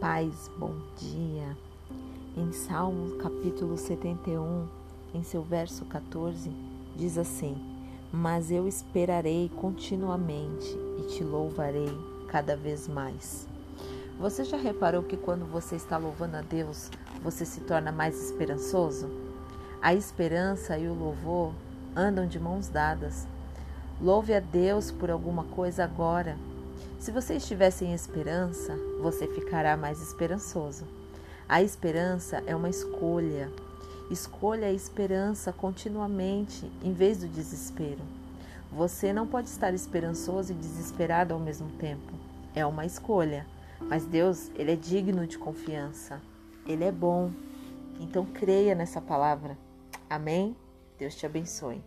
paz, bom dia. Em Salmos capítulo 71, em seu verso 14, diz assim: Mas eu esperarei continuamente e te louvarei cada vez mais. Você já reparou que quando você está louvando a Deus, você se torna mais esperançoso? A esperança e o louvor andam de mãos dadas. Louve a Deus por alguma coisa agora se você estiver sem esperança, você ficará mais esperançoso. A esperança é uma escolha. Escolha a esperança continuamente em vez do desespero. Você não pode estar esperançoso e desesperado ao mesmo tempo. É uma escolha. Mas Deus, ele é digno de confiança. Ele é bom. Então creia nessa palavra. Amém? Deus te abençoe.